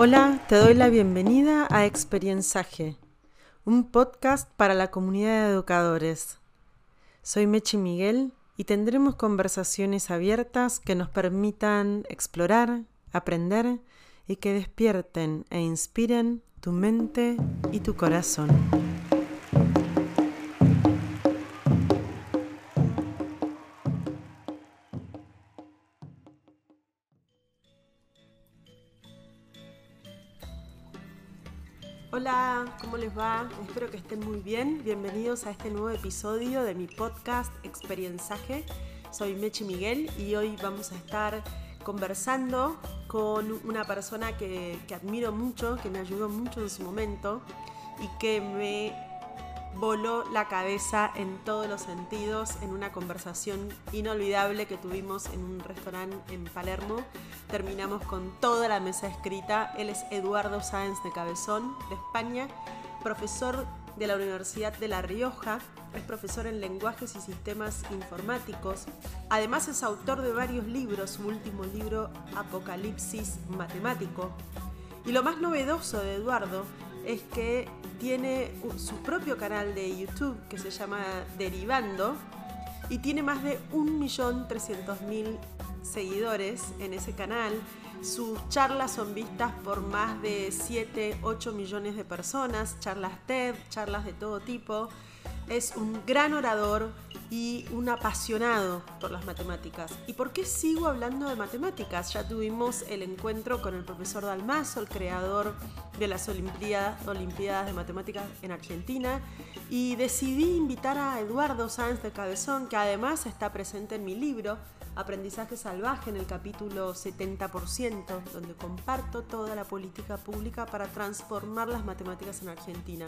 Hola, te doy la bienvenida a Experienciaje, un podcast para la comunidad de educadores. Soy Mechi Miguel y tendremos conversaciones abiertas que nos permitan explorar, aprender y que despierten e inspiren tu mente y tu corazón. Hola, ¿cómo les va? Espero que estén muy bien. Bienvenidos a este nuevo episodio de mi podcast Experienciaje. Soy Mechi Miguel y hoy vamos a estar conversando con una persona que, que admiro mucho, que me ayudó mucho en su momento y que me voló la cabeza en todos los sentidos en una conversación inolvidable que tuvimos en un restaurante en Palermo. Terminamos con toda la mesa escrita. Él es Eduardo Sáenz de Cabezón, de España, profesor de la Universidad de La Rioja, es profesor en lenguajes y sistemas informáticos. Además es autor de varios libros, su último libro Apocalipsis Matemático. Y lo más novedoso de Eduardo es que tiene su propio canal de YouTube que se llama Derivando y tiene más de 1.300.000 seguidores en ese canal. Sus charlas son vistas por más de 7, 8 millones de personas, charlas TED, charlas de todo tipo. Es un gran orador y un apasionado por las matemáticas. ¿Y por qué sigo hablando de matemáticas? Ya tuvimos el encuentro con el profesor Dalmazo, el creador de las Olimpiadas, Olimpiadas de Matemáticas en Argentina, y decidí invitar a Eduardo Sáenz de Cabezón, que además está presente en mi libro, Aprendizaje Salvaje en el capítulo 70%, donde comparto toda la política pública para transformar las matemáticas en Argentina.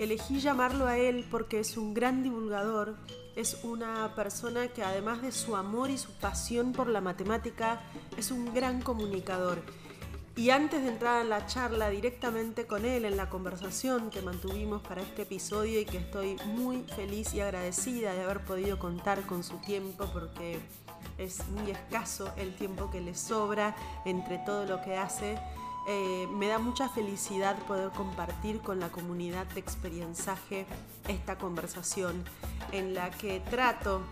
Elegí llamarlo a él porque es un gran divulgador, es una persona que además de su amor y su pasión por la matemática, es un gran comunicador. Y antes de entrar en la charla directamente con él, en la conversación que mantuvimos para este episodio y que estoy muy feliz y agradecida de haber podido contar con su tiempo porque es muy escaso el tiempo que le sobra entre todo lo que hace. Eh, me da mucha felicidad poder compartir con la comunidad de experienciaje esta conversación en la que trato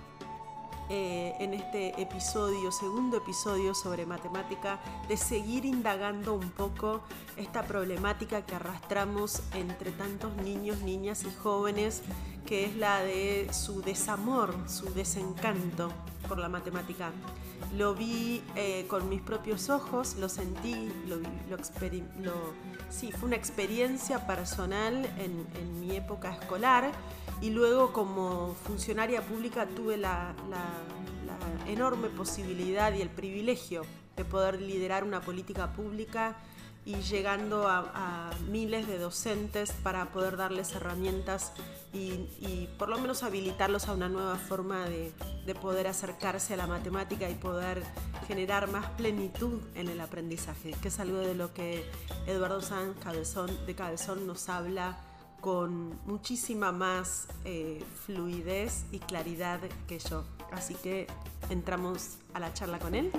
eh, en este episodio, segundo episodio sobre matemática, de seguir indagando un poco esta problemática que arrastramos entre tantos niños, niñas y jóvenes, que es la de su desamor, su desencanto por la matemática. Lo vi eh, con mis propios ojos, lo sentí, lo, lo, sí, fue una experiencia personal en, en mi época escolar y luego como funcionaria pública tuve la, enorme posibilidad y el privilegio de poder liderar una política pública y llegando a, miles de docentes para poder darles herramientas y, por lo menos habilitarlos a una nueva forma de, poder acercarse a la matemática y poder generar más plenitud en el aprendizaje, que es algo de lo que Eduardo Sanz Cabezón, de Cabezón nos habla con muchísima más eh, fluidez y claridad que yo. Así que entramos a la charla con él.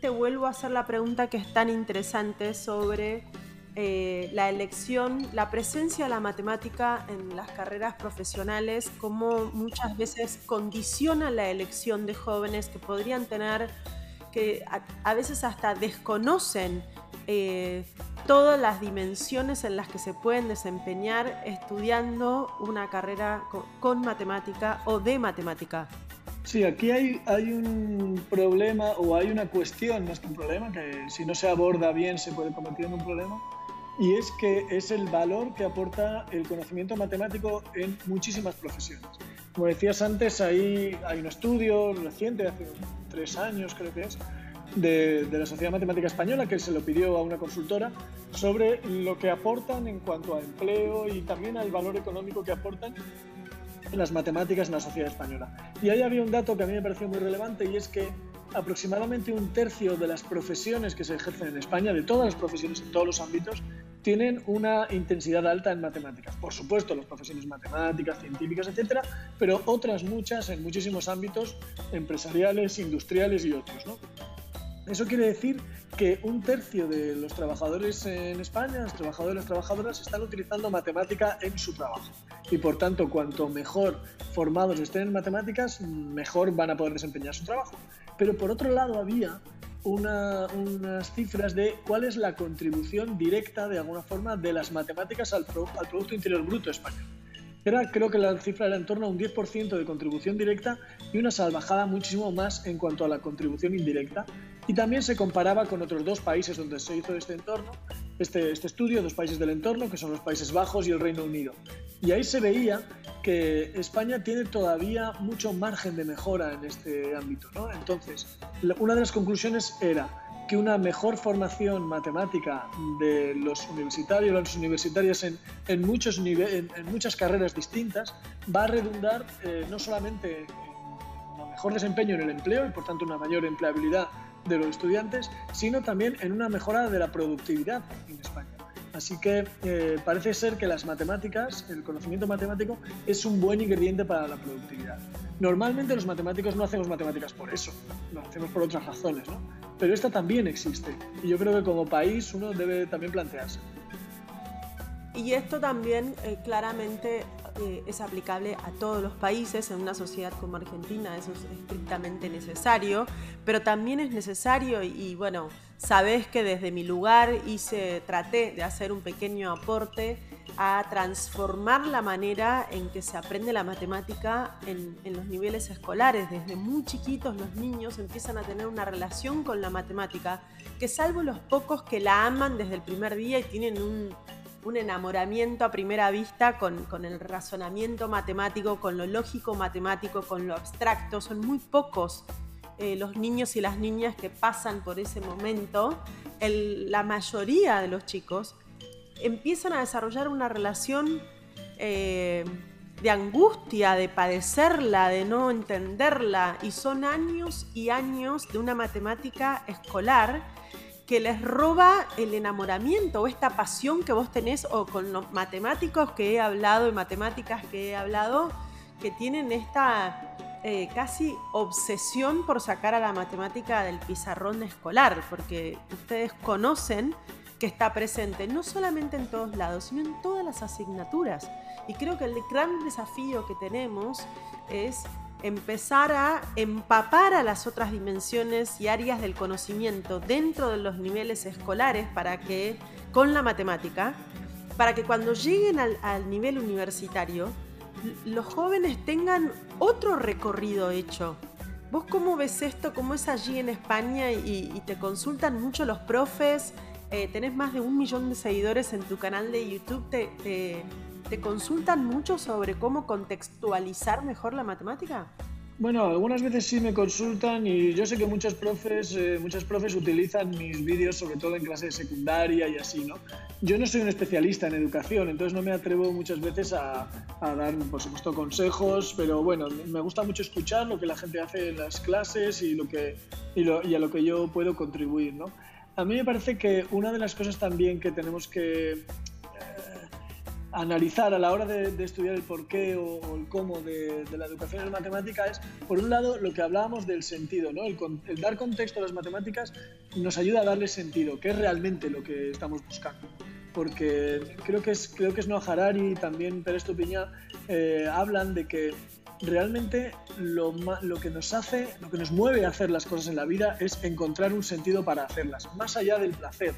Te vuelvo a hacer la pregunta que es tan interesante sobre eh, la elección, la presencia de la matemática en las carreras profesionales, cómo muchas veces condiciona la elección de jóvenes que podrían tener que a, veces hasta desconocen eh, todas las dimensiones en las que se pueden desempeñar estudiando una carrera con, matemática o de matemática. Sí, aquí hay, hay un problema o hay una cuestión, más que un problema, que si no se aborda bien se puede convertir en un problema, y es que es el valor que aporta el conocimiento matemático en muchísimas profesiones. Como decías antes, hay, hay un estudio reciente, hace tres años creo que es, de, la Sociedad Matemática Española, que se lo pidió a una consultora, sobre lo que aportan en cuanto a empleo y también al valor económico que aportan las matemáticas en la sociedad española. Y ahí había un dato que a mí me pareció muy relevante y es que aproximadamente un tercio de las profesiones que se ejercen en España, de todas las profesiones en todos los ámbitos, tienen una intensidad alta en matemáticas. Por supuesto, las profesiones matemáticas, científicas, etcétera, pero otras muchas en muchísimos ámbitos empresariales, industriales y otros. ¿no? Eso quiere decir que un tercio de los trabajadores en España, los trabajadores y las trabajadoras, están utilizando matemática en su trabajo. Y por tanto, cuanto mejor formados estén en matemáticas, mejor van a poder desempeñar su trabajo. Pero por otro lado, había unas cifras de cuál es la contribución directa, de alguna forma, de las matemáticas al, al Producto Interior Bruto español. Era, creo que la cifra era en torno a un 10% de contribución directa y una salvajada muchísimo más en cuanto a la contribución indirecta. Y también se comparaba con otros dos países donde se hizo este entorno, este, este estudio, dos países del entorno, que son los Países Bajos y el Reino Unido. Y ahí se veía que España tiene todavía mucho margen de mejora en este ámbito. ¿no? Entonces, una de las conclusiones era que una mejor formación matemática de los universitarios, las universitarias en, en muchos en, en, muchas carreras distintas va a redundar eh, no solamente en un mejor desempeño en el empleo y por tanto una mayor empleabilidad de los estudiantes, sino también en una mejora de la productividad en España. Así que eh, parece ser que las matemáticas, el conocimiento matemático, es un buen ingrediente para la productividad. Normalmente los matemáticos no hacemos matemáticas por eso, lo hacemos por otras razones, ¿no? Pero esta también existe y yo creo que como país uno debe también plantearse. Y esto también eh, claramente es aplicable a todos los países. En una sociedad como Argentina eso es estrictamente necesario, pero también es necesario y, bueno, sabes que desde mi lugar hice, traté de hacer un pequeño aporte a transformar la manera en que se aprende la matemática en, en, los niveles escolares. Desde muy chiquitos los niños empiezan a tener una relación con la matemática que salvo los pocos que la aman desde el primer día y tienen un, un enamoramiento a primera vista con, el razonamiento matemático, con lo lógico matemático, con lo abstracto. Son muy pocos eh, los niños y las niñas que pasan por ese momento. la mayoría de los chicos empiezan a desarrollar una relación eh, de angustia, de padecerla, de no entenderla. Y son años y años de una matemática escolar que les roba el enamoramiento o esta pasión que vos tenés o con los matemáticos que he hablado y matemáticas que he hablado que tienen esta eh, casi obsesión por sacar a la matemática del pizarrón escolar, porque ustedes conocen que está presente no solamente en todos lados, sino en todas las asignaturas. Y creo que el gran desafío que tenemos es empezar a empapar a las otras dimensiones y áreas del conocimiento dentro de los niveles escolares para que, con la matemática, para que cuando lleguen al, nivel universitario, los jóvenes tengan otro recorrido hecho. ¿Vos cómo ves esto? ¿Cómo es allí en España? Y, te consultan mucho los profes. Eh, tenés más de un millón de seguidores en tu canal de YouTube. te ¿Te consultan mucho sobre cómo contextualizar mejor la matemática? Bueno, algunas veces sí me consultan y yo sé que muchos profes, eh, muchas profes utilizan mis vídeos sobre todo en clase de secundaria y así, ¿no? Yo no soy un especialista en educación, entonces no me atrevo muchas veces a, dar, por supuesto, consejos, pero bueno, me gusta mucho escuchar lo que la gente hace en las clases y, lo que, y, y a lo que yo puedo contribuir, ¿no? A mí me parece que una de las cosas también que tenemos que analizar a la hora de, estudiar el porqué o, el cómo de, la educación en matemática es, por un lado, lo que hablábamos del sentido. ¿no? El, dar contexto a las matemáticas nos ayuda a darle sentido, que es realmente lo que estamos buscando. Porque creo que es, creo que es Noah Harari y también Pérez Tupiñá eh, hablan de que realmente lo, lo, que nos hace, lo que nos mueve a hacer las cosas en la vida es encontrar un sentido para hacerlas, más allá del placer.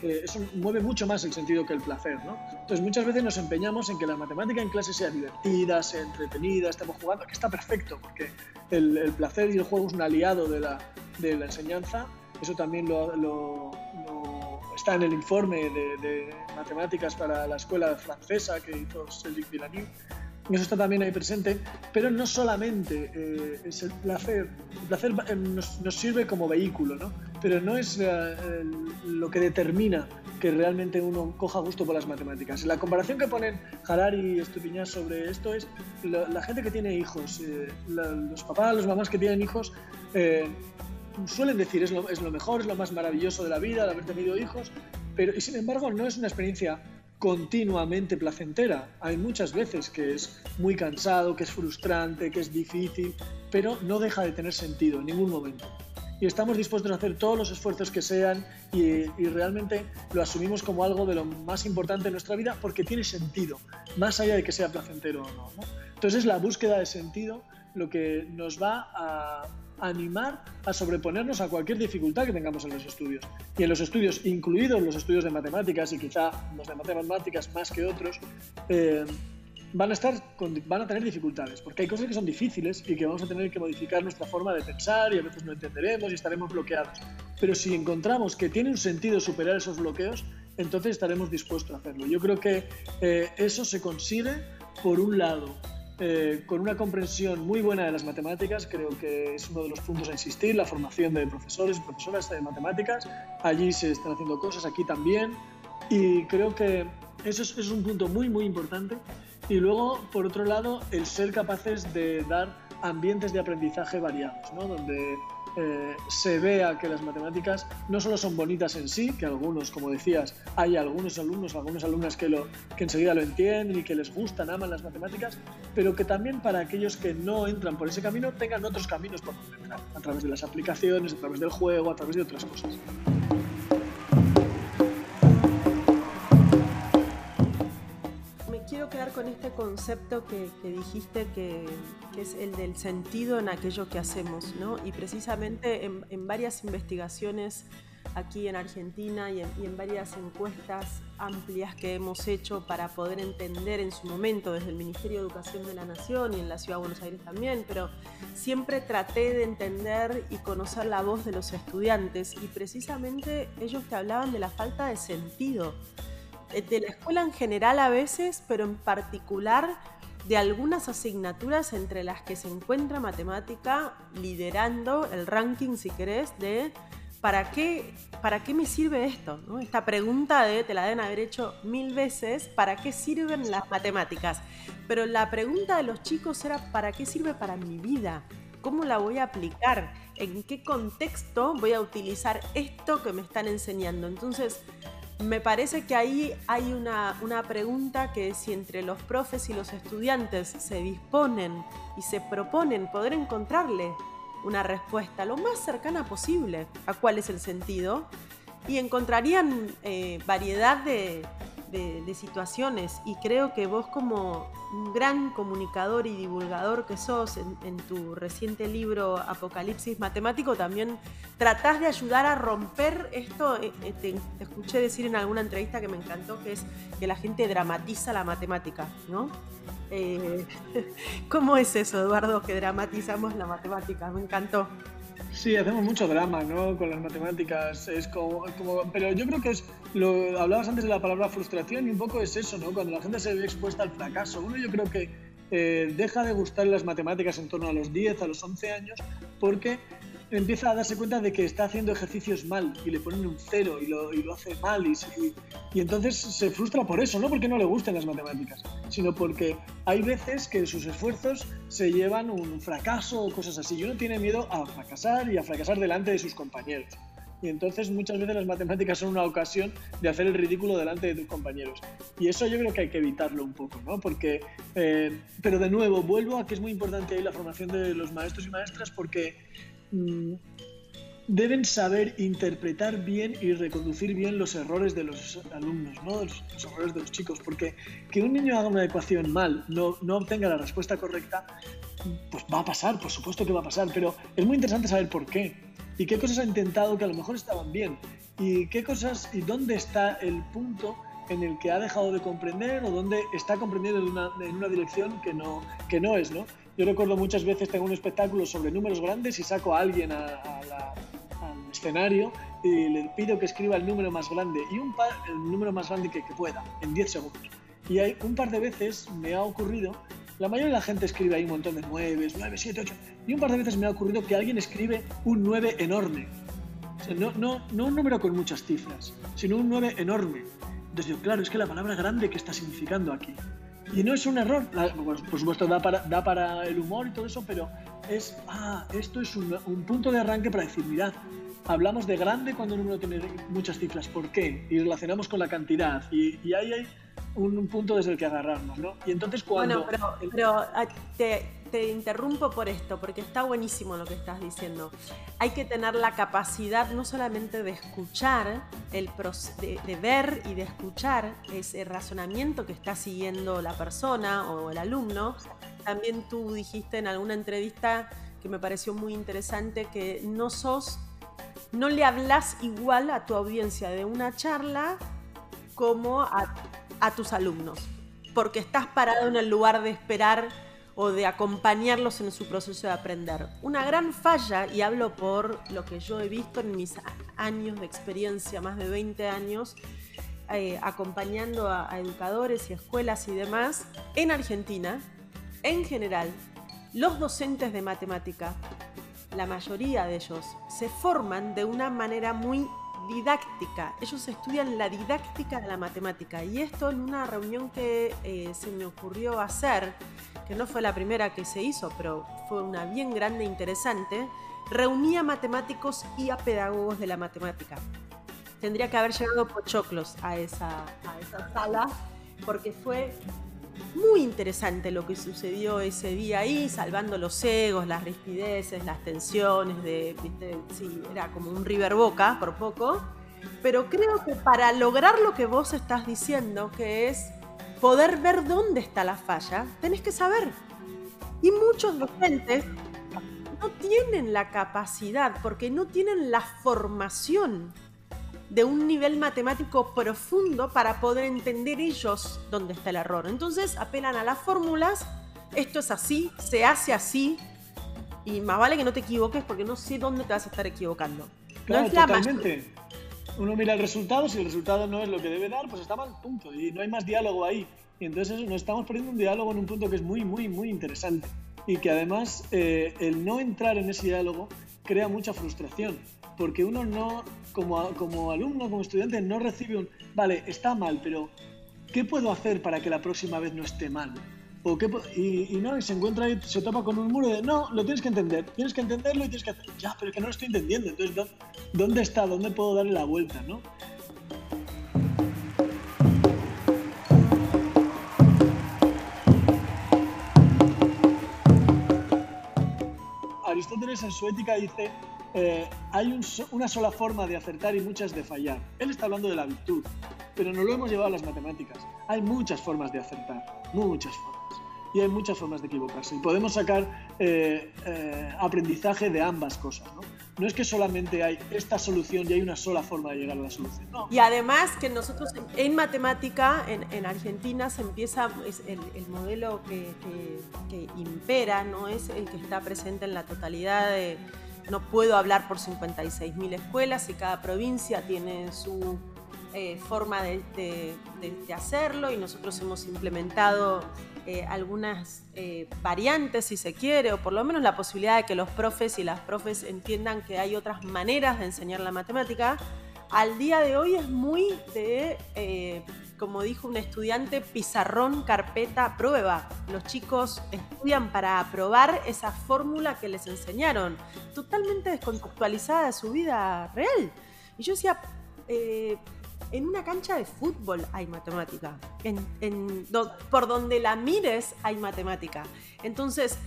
Que eso mueve mucho más el sentido que el placer, ¿no? Entonces muchas veces nos empeñamos en que la matemática en clase sea divertida, sea entretenida, estamos jugando, que está perfecto, porque el, el placer y el juego es un aliado de la, de la enseñanza. Eso también lo, lo, está en el informe de, de, matemáticas para la escuela francesa que hizo Cédric Villani eso está también ahí presente, pero no solamente eh, es el placer, el placer eh, nos, sirve como vehículo, ¿no? pero no es eh, lo que determina que realmente uno coja gusto por las matemáticas. La comparación que ponen Harari y Estupiñán sobre esto es la, gente que tiene hijos, los papás, las mamás que tienen hijos, suelen decir es lo, es lo mejor, es lo más maravilloso de la vida, el haber tenido hijos, pero y sin embargo no es una experiencia continuamente placentera. Hay muchas veces que es muy cansado, que es frustrante, que es difícil, pero no deja de tener sentido en ningún momento. Y estamos dispuestos a hacer todos los esfuerzos que sean y, realmente lo asumimos como algo de lo más importante en nuestra vida porque tiene sentido, más allá de que sea placentero o no. ¿no? Entonces es la búsqueda de sentido lo que nos va a animar a sobreponernos a cualquier dificultad que tengamos en los estudios. Y en los estudios, incluidos los estudios de matemáticas, y quizá los de matemáticas más que otros, eh, van, a estar van a tener dificultades, porque hay cosas que son difíciles y que vamos a tener que modificar nuestra forma de pensar y a veces no entenderemos y estaremos bloqueados. Pero si encontramos que tiene un sentido superar esos bloqueos, entonces estaremos dispuestos a hacerlo. Yo creo que eh, eso se consigue, por un lado, eh, con una comprensión muy buena de las matemáticas, creo que es uno de los puntos a insistir, la formación de profesores y profesoras de matemáticas. Allí se están haciendo cosas, aquí también, y creo que eso es, es un punto muy, muy importante. Y luego, por otro lado, el ser capaces de dar ambientes de aprendizaje variados, ¿no? donde eh, se vea que las matemáticas no solo son bonitas en sí, que algunos, como decías, hay algunos alumnos, algunas alumnas que, lo, que enseguida lo entienden y que les gustan, aman las matemáticas, pero que también para aquellos que no entran por ese camino tengan otros caminos por donde entrar, a través de las aplicaciones, a través del juego, a través de otras cosas. Quedar con este concepto que, dijiste que, es el del sentido en aquello que hacemos, ¿no? Y precisamente en, varias investigaciones aquí en Argentina y en, varias encuestas amplias que hemos hecho para poder entender en su momento desde el Ministerio de Educación de la Nación y en la Ciudad de Buenos Aires también, pero siempre traté de entender y conocer la voz de los estudiantes y precisamente ellos te hablaban de la falta de sentido de la escuela en general a veces, pero en particular de algunas asignaturas entre las que se encuentra matemática liderando el ranking, si querés, de ¿para qué, para qué me sirve esto? Esta pregunta de, te la deben haber hecho mil veces, ¿para qué sirven las matemáticas? Pero la pregunta de los chicos era, ¿para qué sirve para mi vida? ¿Cómo la voy a aplicar? ¿En qué contexto voy a utilizar esto que me están enseñando? Entonces, me parece que ahí hay una, pregunta que si entre los profes y los estudiantes se disponen y se proponen poder encontrarle una respuesta lo más cercana posible a cuál es el sentido y encontrarían eh, variedad de, de, situaciones y creo que vos como un gran comunicador y divulgador que sos en, tu reciente libro Apocalipsis Matemático también tratás de ayudar a romper esto, eh, eh, te, escuché decir en alguna entrevista que me encantó que es que la gente dramatiza la matemática, ¿no? Eh, ¿Cómo es eso, Eduardo, que dramatizamos la matemática? Me encantó. Sí, hacemos mucho drama, ¿no? Con las matemáticas. Es como, pero yo creo que es. Lo hablabas antes de la palabra frustración y un poco es eso, ¿no? Cuando la gente se ve expuesta al fracaso. Uno, yo creo que eh, deja de gustar las matemáticas en torno a los 10, a los 11 años, porque empieza a darse cuenta de que está haciendo ejercicios mal y le ponen un cero y lo, y lo hace mal y, y, entonces se frustra por eso, no porque no le gusten las matemáticas, sino porque hay veces que sus esfuerzos se llevan un fracaso o cosas así y uno tiene miedo a fracasar y a fracasar delante de sus compañeros. Y entonces muchas veces las matemáticas son una ocasión de hacer el ridículo delante de tus compañeros. Y eso yo creo que hay que evitarlo un poco, ¿no? Porque, eh, pero de nuevo, vuelvo a que es muy importante ahí la formación de los maestros y maestras porque Mm, deben saber interpretar bien y reconducir bien los errores de los alumnos, ¿no? los, errores de los chicos, porque que un niño haga una ecuación mal, no, no obtenga la respuesta correcta, pues va a pasar, por supuesto que va a pasar, pero es muy interesante saber por qué y qué cosas ha intentado que a lo mejor estaban bien y qué cosas y dónde está el punto en el que ha dejado de comprender o dónde está comprendiendo en una, en una dirección que no, que no es, ¿no? Yo recuerdo muchas veces tengo un espectáculo sobre números grandes y saco a alguien al escenario y le pido que escriba el número más grande y un par, el número más grande que, pueda en 10 segundos. Y hay un par de veces me ha ocurrido, la mayoría de la gente escribe ahí un montón de 9, 9, 7, 8, y un par de veces me ha ocurrido que alguien escribe un 9 enorme. no, no, no un número con muchas cifras, sino un 9 enorme. Entonces digo, claro, es que la palabra grande, ¿qué está significando aquí? Y no es un error, por supuesto da para, da para el humor y todo eso, pero es, ah, esto es un, punto de arranque para decir, mirad, hablamos de grande cuando un número tiene muchas cifras. ¿Por qué? Y relacionamos con la cantidad. Y, y ahí hay un, punto desde el que agarrarnos, ¿no? Y entonces cuando... Bueno, pero, ah, te, interrumpo por esto, porque está buenísimo lo que estás diciendo. Hay que tener la capacidad no solamente de escuchar, el de, de ver y de escuchar ese razonamiento que está siguiendo la persona o el alumno. También tú dijiste en alguna entrevista que me pareció muy interesante que no sos no le hablas igual a tu audiencia de una charla como a, tus alumnos, porque estás parado en el lugar de esperar o de acompañarlos en su proceso de aprender. Una gran falla, y hablo por lo que yo he visto en mis años de experiencia, más de 20 años, eh, acompañando a, educadores y escuelas y demás, en Argentina, en general, los docentes de matemática la mayoría de ellos, se forman de una manera muy didáctica. Ellos estudian la didáctica de la matemática. Y esto en una reunión que eh, se me ocurrió hacer, que no fue la primera que se hizo, pero fue una bien grande e interesante, reunía matemáticos y a pedagogos de la matemática. Tendría que haber llegado Pochoclos a esa, a esa sala, porque fue muy interesante lo que sucedió ese día ahí, salvando los egos, las rispideces, las tensiones, de, Sí, era como un River Boca por poco. Pero creo que para lograr lo que vos estás diciendo, que es poder ver dónde está la falla, tenés que saber. Y muchos docentes no tienen la capacidad, porque no tienen la formación de un nivel matemático profundo para poder entender ellos dónde está el error. Entonces apelan a las fórmulas, esto es así, se hace así, y más vale que no te equivoques porque no sé dónde te vas a estar equivocando. Claro, totalmente. Uno mira el resultado, si el resultado no es lo que debe dar, pues está mal, punto. Y no hay más diálogo ahí. Y entonces nos estamos perdiendo un diálogo en un punto que es muy, muy, muy interesante. Y que además eh, el no entrar en ese diálogo crea mucha frustración porque uno no, como, como alumno, como estudiante, no recibe un, vale, está mal, pero ¿qué puedo hacer para que la próxima vez no esté mal? O qué, y, no, y se encuentra ahí, se topa con un muro de, no, lo tienes que entender, tienes que entenderlo y tienes que hacer, ya, pero es que no lo estoy entendiendo, entonces, ¿dónde está? ¿Dónde puedo darle la vuelta? ¿no? Aristóteles en su ética dice eh, hay una sola forma de acertar y muchas de fallar. Él está hablando de la virtud, pero no lo hemos llevado a las matemáticas. Hay muchas formas de acertar, muchas formas. Y hay muchas formas de equivocarse. Y podemos sacar eh, eh, aprendizaje de ambas cosas. ¿no? No es que solamente hay esta solución y hay una sola forma de llegar a la solución. Y además que nosotros en, matemática, en, Argentina, se empieza, el, modelo que, que, impera, no es el que está presente en la totalidad de, no puedo hablar por 56.000 escuelas y cada provincia tiene su eh, forma de, hacerlo y nosotros hemos implementado eh, algunas eh, variantes, si se quiere, o por lo menos la posibilidad de que los profes y las profes entiendan que hay otras maneras de enseñar la matemática. Al día de hoy es muy de como dijo un estudiante, pizarrón, carpeta, prueba. Los chicos estudian para aprobar esa fórmula que les enseñaron, totalmente descontextualizada de su vida real. Y yo decía, eh, en una cancha de fútbol hay matemática. por donde la mires hay matemática. Entonces,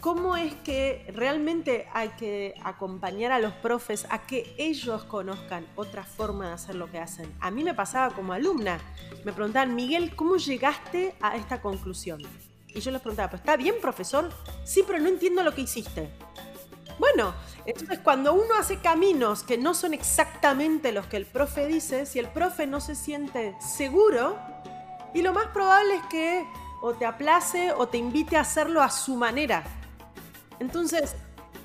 ¿Cómo es que realmente hay que acompañar a los profes a que ellos conozcan otra forma de hacer lo que hacen? A mí me pasaba como alumna. Me preguntaban, Miguel, ¿cómo llegaste a esta conclusión? Y yo les preguntaba, ¿pues está bien, profesor? Sí, pero no entiendo lo que hiciste. Bueno, entonces cuando uno hace caminos que no son exactamente los que el profe dice, si el profe no se siente seguro, y lo más probable es que o te aplace o te invite a hacerlo a su manera. Entonces,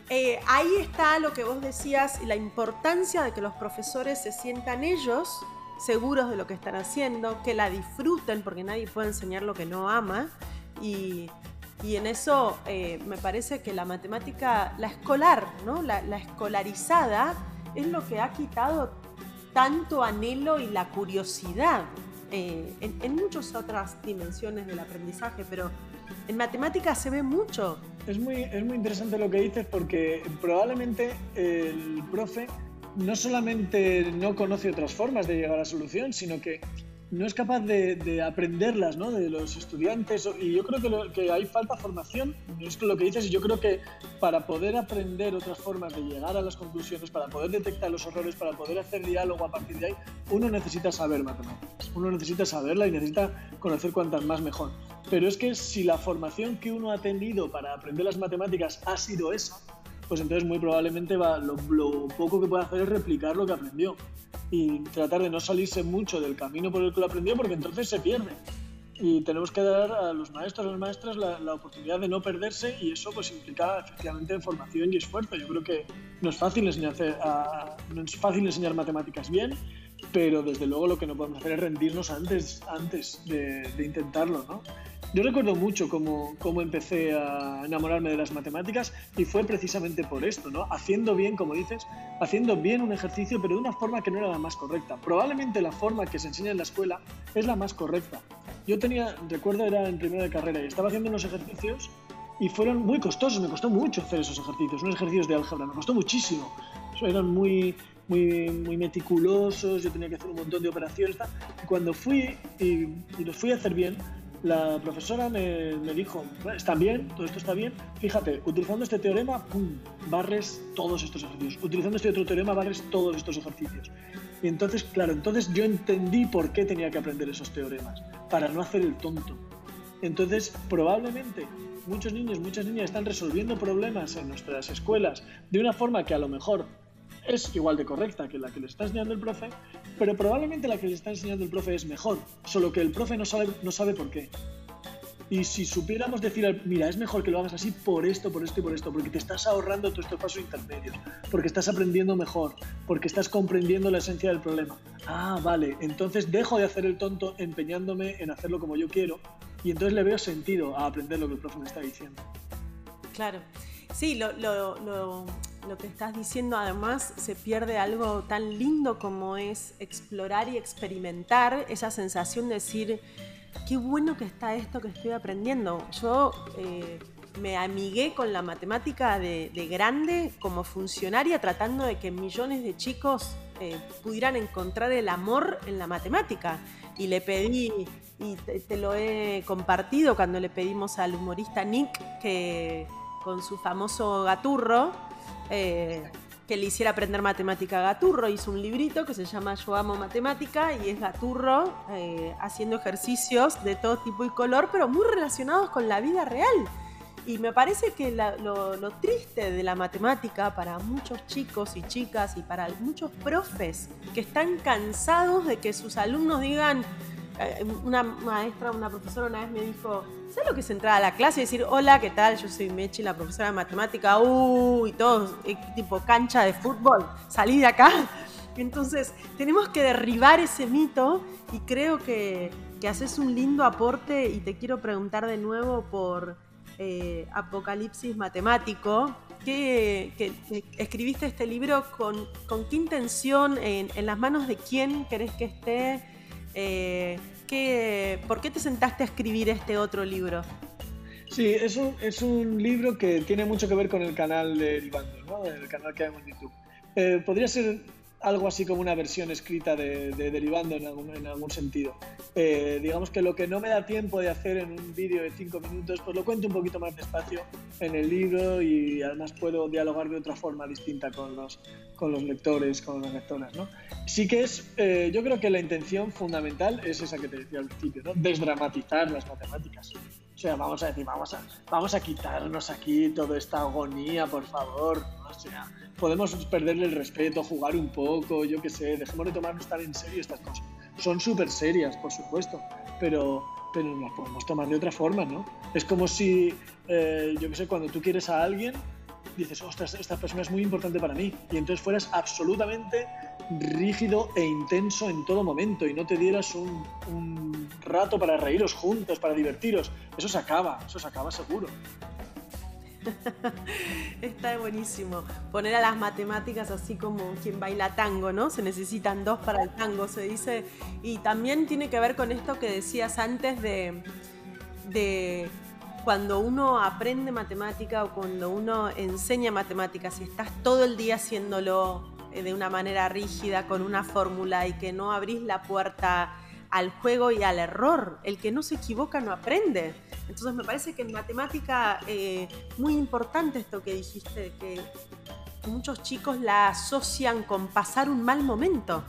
eh, ahí está lo que vos decías y la importancia de que los profesores se sientan ellos seguros de lo que están haciendo, que la disfruten, porque nadie puede enseñar lo que no ama. Y, en eso eh, me parece que la matemática, la escolar, ¿no? la, escolarizada, es lo que ha quitado tanto anhelo y la curiosidad eh, en, en muchas otras dimensiones del aprendizaje, pero en matemáticas se ve mucho. Es muy, es muy interesante lo que dices porque probablemente el profe no solamente no conoce otras formas de llegar a la solución, sino que no es capaz de, aprenderlas ¿no? de los estudiantes y yo creo que, que hay falta formación, es lo que dices, y yo creo que para poder aprender otras formas de llegar a las conclusiones, para poder detectar los errores, para poder hacer diálogo a partir de ahí, uno necesita saber matemáticas, uno necesita saberla y necesita conocer cuantas más mejor. Pero es que si la formación que uno ha tenido para aprender las matemáticas ha sido esa, pues entonces muy probablemente va, lo, lo poco que puede hacer es replicar lo que aprendió y tratar de no salirse mucho del camino por el que lo aprendió porque entonces se pierde. Y tenemos que dar a los maestros, a las maestras la, oportunidad de no perderse y eso pues implica efectivamente formación y esfuerzo. Yo creo que no es fácil enseñar, no es fácil enseñar matemáticas bien, pero desde luego lo que no podemos hacer es rendirnos antes, antes de, de intentarlo, ¿no? Yo recuerdo mucho cómo, cómo, empecé a enamorarme de las matemáticas y fue precisamente por esto, ¿no? Haciendo bien, como dices, haciendo bien un ejercicio, pero de una forma que no era la más correcta. Probablemente la forma que se enseña en la escuela es la más correcta. Yo tenía, recuerdo, era en primera de carrera y estaba haciendo unos ejercicios y fueron muy costosos, me costó mucho hacer esos ejercicios, unos ejercicios de álgebra, me costó muchísimo. Eran muy, muy, muy meticulosos, yo tenía que hacer un montón de operaciones. Y cuando fui y, y los fui a hacer bien, la profesora me, dijo, está bien, todo esto está bien, fíjate, utilizando este teorema, ¡pum!, barres todos estos ejercicios, utilizando este otro teorema, barres todos estos ejercicios. Y entonces, claro, entonces yo entendí por qué tenía que aprender esos teoremas, para no hacer el tonto. Entonces, probablemente muchos niños, muchas niñas están resolviendo problemas en nuestras escuelas de una forma que a lo mejor es igual de correcta que la que le está enseñando el profe, pero probablemente la que le está enseñando el profe es mejor, solo que el profe no sabe, no sabe por qué. Y si supiéramos decir, mira, es mejor que lo hagas así por esto, por esto y por esto, porque te estás ahorrando todos estos pasos intermedios, porque estás aprendiendo mejor, porque estás comprendiendo la esencia del problema. Ah, vale, entonces dejo de hacer el tonto empeñándome en hacerlo como yo quiero y entonces le veo sentido a aprender lo que el profe me está diciendo. Claro. Sí, lo, lo, lo, lo, que estás diciendo además se pierde algo tan lindo como es explorar y experimentar esa sensación de decir, qué bueno que está esto que estoy aprendiendo. Yo eh, me amigué con la matemática de, grande como funcionaria tratando de que millones de chicos eh, pudieran encontrar el amor en la matemática. Y le pedí, y te lo he compartido cuando le pedimos al humorista Nick que con su famoso gaturro, eh, que le hiciera aprender matemática a Gaturro. Hizo un librito que se llama Yo amo matemática y es Gaturro eh, haciendo ejercicios de todo tipo y color, pero muy relacionados con la vida real. Y me parece que lo, lo, triste de la matemática para muchos chicos y chicas y para muchos profes que están cansados de que sus alumnos digan, una maestra, una profesora una vez me dijo, ¿sabes lo que es entrar a la clase y decir, hola, ¿qué tal? Yo soy Mechi, la profesora de matemática, uy, todo, eh, tipo cancha de fútbol, salí de acá. Entonces, tenemos que derribar ese mito y creo que, que haces un lindo aporte y te quiero preguntar de nuevo por eh, Apocalipsis Matemático, que, escribiste este libro con, con qué intención, en, en las manos de quién querés que esté eh, ¿Por qué te sentaste a escribir este otro libro? Sí, es un, libro que tiene mucho que ver con el canal de Derivando, ¿no? el canal que hay en YouTube. Eh, podría ser algo así como una versión escrita de, Derivando en algún, en algún sentido. Eh, digamos que lo que no me da tiempo de hacer en un vídeo de cinco minutos, pues lo cuento un poquito más despacio en el libro y además puedo dialogar de otra forma distinta con los, con los lectores, con las lectoras. ¿no? Sí que es, eh, yo creo que la intención fundamental es esa que te decía al principio, ¿no? desdramatizar las matemáticas. O sea, vamos a decir, vamos a, vamos a quitarnos aquí toda esta agonía, por favor. O sea, podemos perderle el respeto, jugar un poco, yo qué sé, dejemos de tomarnos tan en serio estas cosas. Son súper serias, por supuesto, pero, pero las podemos tomar de otra forma, ¿no? Es como si, eh, yo qué sé, cuando tú quieres a alguien, dices, ostras, esta persona es muy importante para mí, y entonces fueras absolutamente rígido e intenso en todo momento y no te dieras un, rato para reíros juntos, para divertiros. Eso se acaba, eso se acaba seguro. Está buenísimo. Poner a las matemáticas así como quien baila tango, ¿no? Se necesitan dos para el tango, se dice. Y también tiene que ver con esto que decías antes de, de cuando uno aprende matemática o cuando uno enseña matemáticas y estás todo el día haciéndolo de una manera rígida con una fórmula y que no abrís la puerta al juego y al error. El que no se equivoca no aprende. Entonces me parece que en matemática eh, muy importante esto que dijiste, que muchos chicos la asocian con pasar un mal momento.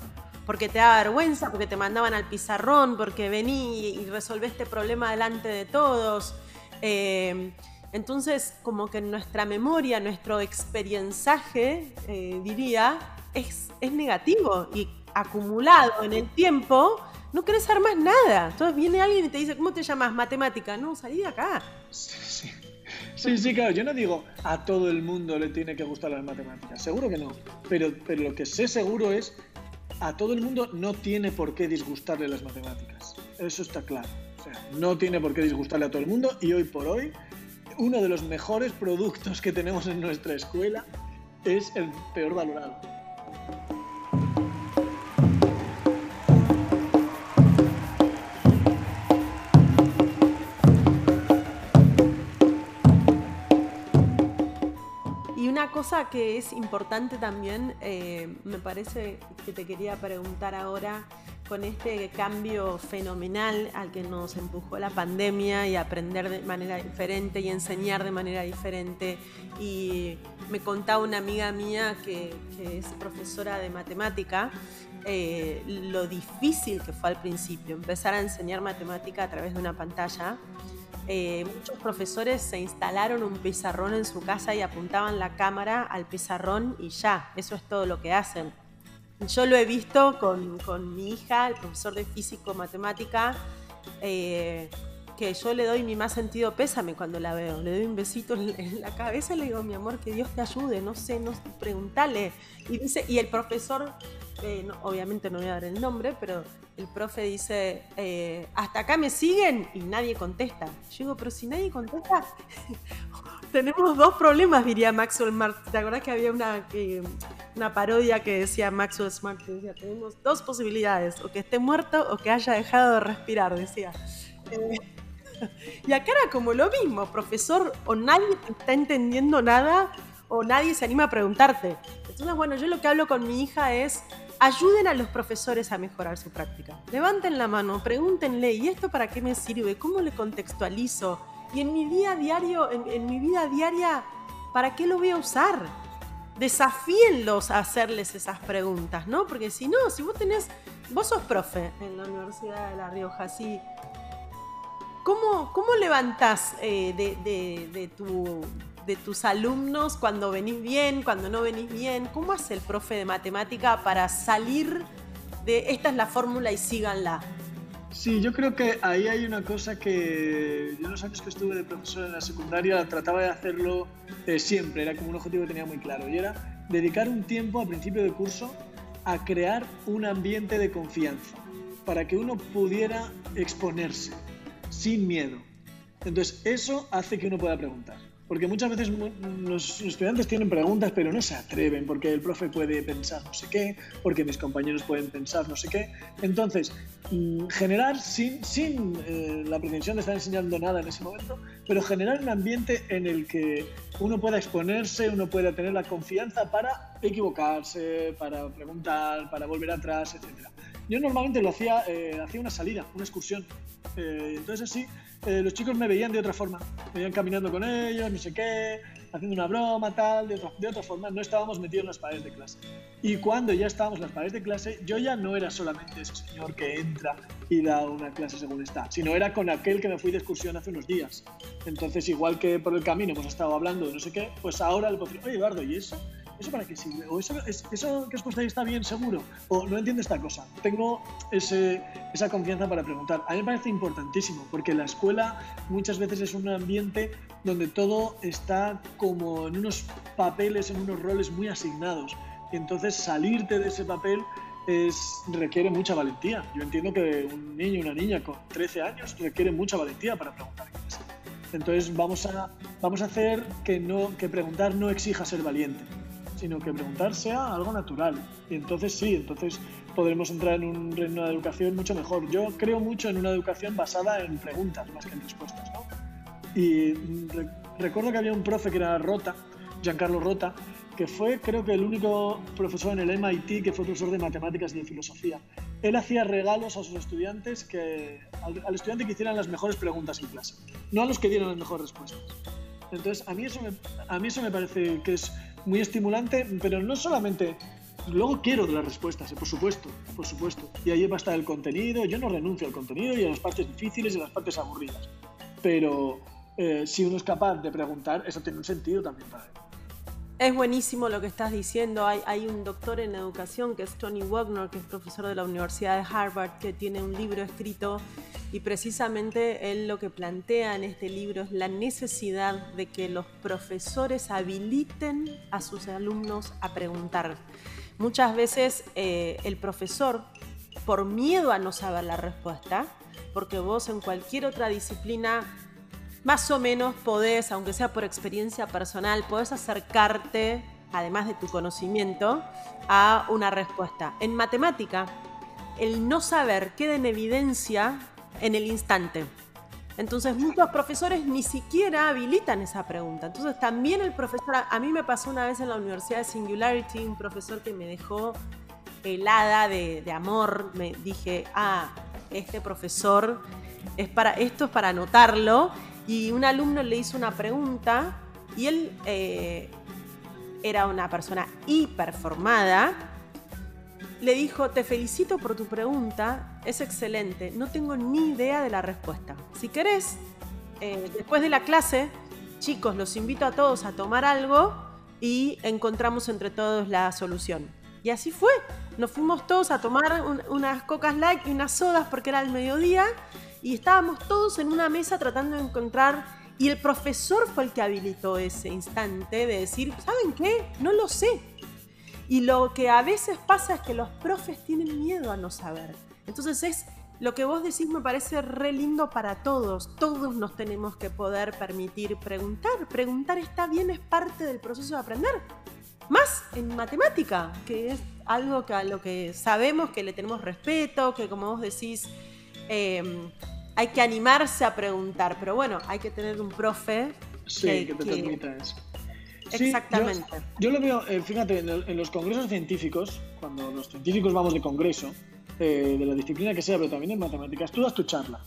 Porque te da vergüenza, porque te mandaban al pizarrón, porque vení y resolvé este problema delante de todos. Eh, entonces, como que en nuestra memoria, nuestro experienciaje, eh, diría, es, es negativo y acumulado en el tiempo, no querés hacer más nada. Entonces viene alguien y te dice, ¿cómo te llamas? Matemática. No, salí de acá. Sí, sí. sí, claro, yo no digo a todo el mundo le tiene que gustar las matemáticas, seguro que no, pero, pero lo que sé seguro es a todo el mundo no tiene por qué disgustarle las matemáticas, eso está claro, o sea, no tiene por qué disgustarle a todo el mundo y hoy por hoy uno de los mejores productos que tenemos en nuestra escuela es el peor valorado. Cosa que es importante también, eh, me parece que te quería preguntar ahora, con este cambio fenomenal al que nos empujó la pandemia y aprender de manera diferente y enseñar de manera diferente. Y me contaba una amiga mía que, es profesora de matemática, eh, lo difícil que fue al principio empezar a enseñar matemática a través de una pantalla eh, muchos profesores se instalaron un pizarrón en su casa y apuntaban la cámara al pizarrón y ya, eso es todo lo que hacen. Yo lo he visto con, con mi hija, el profesor de físico matemática, eh, que yo le doy mi más sentido pésame cuando la veo. Le doy un besito en, la cabeza y le digo, mi amor, que Dios te ayude, no sé, no pregúntale. Y dice, y el profesor, eh, obviamente no voy a dar el nombre, pero el profe dice, eh, hasta acá me siguen y nadie contesta. Yo digo, pero si nadie contesta, tenemos dos problemas, diría Maxwell Smart. ¿Te acuerdas que había una, una parodia que decía Maxwell Smart? Que decía, tenemos dos posibilidades, o que esté muerto o que haya dejado de respirar, decía. Eh, y acá era como lo mismo, profesor, o nadie está entendiendo nada o nadie se anima a preguntarte. Entonces, bueno, yo lo que hablo con mi hija es ayuden a los profesores a mejorar su práctica. Levanten la mano, pregúntenle, ¿y esto para qué me sirve? ¿Cómo le contextualizo? Y en mi día diario, en, mi vida diaria, ¿para qué lo voy a usar? Desafíenlos a hacerles esas preguntas, ¿no? Porque si no, si vos tenés, vos sos profe en la Universidad de La Rioja, sí. ¿Cómo, cómo levantás eh, de tu de tus alumnos cuando venís bien, cuando no venís bien? ¿Cómo hace el profe de matemática para salir de esta es la fórmula y síganla? Sí, yo creo que ahí hay una cosa que yo los años que estuve de profesor en la secundaria trataba de hacerlo eh, siempre, era como un objetivo que tenía muy claro, y era dedicar un tiempo al principio de curso a crear un ambiente de confianza, para que uno pudiera exponerse sin miedo. Entonces, eso hace que uno pueda preguntar. Porque muchas veces los estudiantes tienen preguntas pero no se atreven porque el profe puede pensar no sé qué, porque mis compañeros pueden pensar no sé qué. Entonces, mm, generar sin, sin eh, la pretensión de estar enseñando nada en ese momento, pero generar un ambiente en el que uno pueda exponerse, uno pueda tener la confianza para equivocarse, para preguntar, para volver atrás, etc. Yo normalmente lo hacía, eh, hacía una salida, una excursión. Eh, entonces así eh, los chicos me veían de otra forma. Me veían caminando con ellos, no sé qué, haciendo una broma, tal, de otra, de otra forma. No estábamos metidos en las paredes de clase. Y cuando ya estábamos en las paredes de clase, yo ya no era solamente ese señor que entra y da una clase según está, sino era con aquel que me fui de excursión hace unos días. Entonces, igual que por el camino hemos estado hablando de no sé qué, pues ahora le puedo decir, oye Eduardo, ¿y eso? ¿Eso para qué sirve? ¿O eso, eso que os ahí está bien seguro? ¿O no entiendo esta cosa? Tengo ese, esa confianza para preguntar. A mí me parece importantísimo, porque la escuela muchas veces es un ambiente donde todo está como en unos papeles, en unos roles muy asignados. Y entonces salirte de ese papel es, requiere mucha valentía. Yo entiendo que un niño, una niña con 13 años requiere mucha valentía para preguntar. Entonces vamos a, vamos a hacer que, no, que preguntar no exija ser valiente sino que preguntar sea algo natural. Y entonces sí, entonces podremos entrar en, un, una educación mucho mejor. Yo creo mucho en una educación basada en preguntas más que en respuestas. ¿no? Y recuerdo que había un profe que era Rota, Giancarlo Rota, que fue creo que el único profesor en el MIT que fue profesor de matemáticas y de filosofía. Él hacía regalos a sus estudiantes, que, al, estudiante que hicieran las mejores preguntas en clase, no a los que dieran las mejores respuestas. Entonces, a mí eso me, a mí eso me parece que es muy estimulante, pero no solamente... Luego quiero de las respuestas, por supuesto, por supuesto. Y ahí va a estar el contenido. Yo no renuncio al contenido y a las partes difíciles y a las partes aburridas. Pero eh, si uno es capaz de preguntar, eso tiene un sentido también para él. Es buenísimo lo que estás diciendo. Hay, un doctor en educación que es Tony Wagner, que es profesor de la Universidad de Harvard, que tiene un libro escrito y precisamente él lo que plantea en este libro es la necesidad de que los profesores habiliten a sus alumnos a preguntar. Muchas veces eh, el profesor, por miedo a no saber la respuesta, porque vos en cualquier otra disciplina más o menos podés, aunque sea por experiencia personal, podés acercarte, además de tu conocimiento, a una respuesta. En matemática, el no saber queda en evidencia en el instante. Entonces muchos profesores ni siquiera habilitan esa pregunta. Entonces también el profesor, a mí me pasó una vez en la Universidad de Singularity, un profesor que me dejó helada de, amor, me dije, ah, este profesor es para, esto es para anotarlo y un alumno le hizo una pregunta y él eh, era una persona hiperformada. Le dijo, te felicito por tu pregunta, es excelente, no tengo ni idea de la respuesta. Si querés, eh, después de la clase, chicos, los invito a todos a tomar algo y encontramos entre todos la solución. Y así fue. Nos fuimos todos a tomar unas cocas light y unas sodas porque era el mediodía y estábamos todos en una mesa tratando de encontrar y el profesor fue el que habilitó ese instante de decir, ¿saben qué? No lo sé. Y lo que a veces pasa es que los profes tienen miedo a no saber. Entonces es lo que vos decís me parece re lindo para todos. Todos nos tenemos que poder permitir preguntar. Preguntar está bien, es parte del proceso de aprender. Más en matemática, que es algo que a lo que sabemos que le tenemos respeto, que como vos decís, eh, hay que animarse a preguntar, pero bueno, hay que tener un profe que, te permita eso. Exactamente. yo, lo veo, eh, fíjate, en, los congresos científicos, cuando los científicos vamos de congreso, eh, de la disciplina que sea, pero también en matemáticas, tú das tu charla.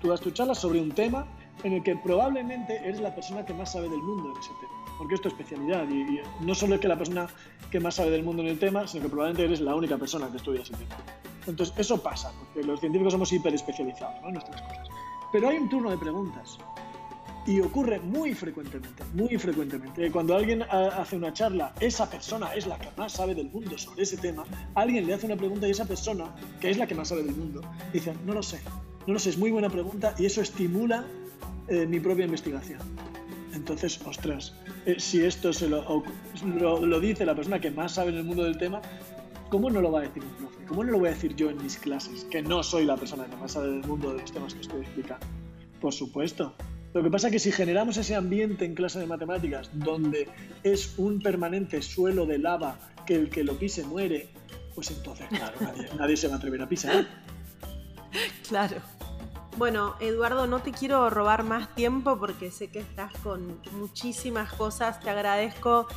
Tú das tu charla sobre un tema en el que probablemente eres la persona que más sabe del mundo en ese tema, porque es tu especialidad. Y, no solo es que la persona que más sabe del mundo en el tema, sino que probablemente eres la única persona que estudia ese tema. Entonces, eso pasa, porque los científicos somos hiper especializados en nuestras cosas. Pero hay un turno de preguntas. Y ocurre muy frecuentemente, muy frecuentemente. Cuando alguien hace una charla, esa persona es la que más sabe del mundo sobre ese tema, alguien le hace una pregunta y esa persona, que es la que más sabe del mundo, dice, no lo sé, no lo sé, es muy buena pregunta y eso estimula eh, mi propia investigación. Entonces, ostras, eh, si esto se lo, lo, dice la persona que más sabe en el mundo del tema, ¿cómo no lo va a decir un profe? ¿Cómo no lo voy a decir yo en mis clases? Que no soy la persona que más sabe del mundo de los temas que estoy explicando. Por supuesto. Lo que pasa es que si generamos ese ambiente en clase de matemáticas donde es un permanente suelo de lava que el que lo pise muere, pues entonces, claro, nadie, nadie se va a atrever a pisar. Claro. Bueno, Eduardo, no te quiero robar más tiempo porque sé que estás con muchísimas cosas. Te agradezco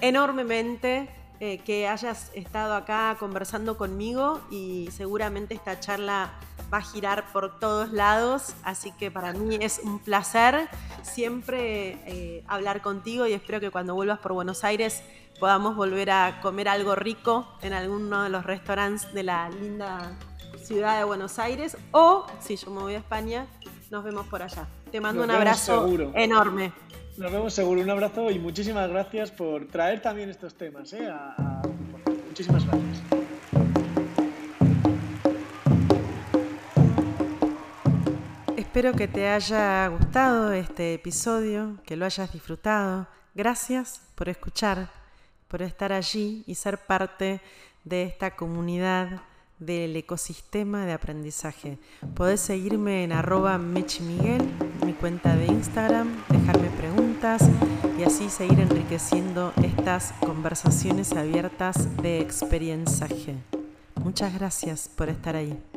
enormemente eh, que hayas estado acá conversando conmigo y seguramente esta charla va a girar por todos lados, así que para mí es un placer siempre eh, hablar contigo y espero que cuando vuelvas por Buenos Aires podamos volver a comer algo rico en alguno de los restaurantes de la linda ciudad de Buenos Aires o si yo me voy a España, nos vemos por allá. Te mando un abrazo enorme. Nos vemos seguro. Un abrazo y muchísimas gracias por traer también estos temas. ¿eh? Muchísimas gracias. Espero que te haya gustado este episodio, que lo hayas disfrutado. Gracias por escuchar, por estar allí y ser parte de esta comunidad del ecosistema de aprendizaje. Podés seguirme en arroba mechmiguel, mi cuenta de Instagram, dejarme preguntas y así seguir enriqueciendo estas conversaciones abiertas de experienciaje. Muchas gracias por estar ahí.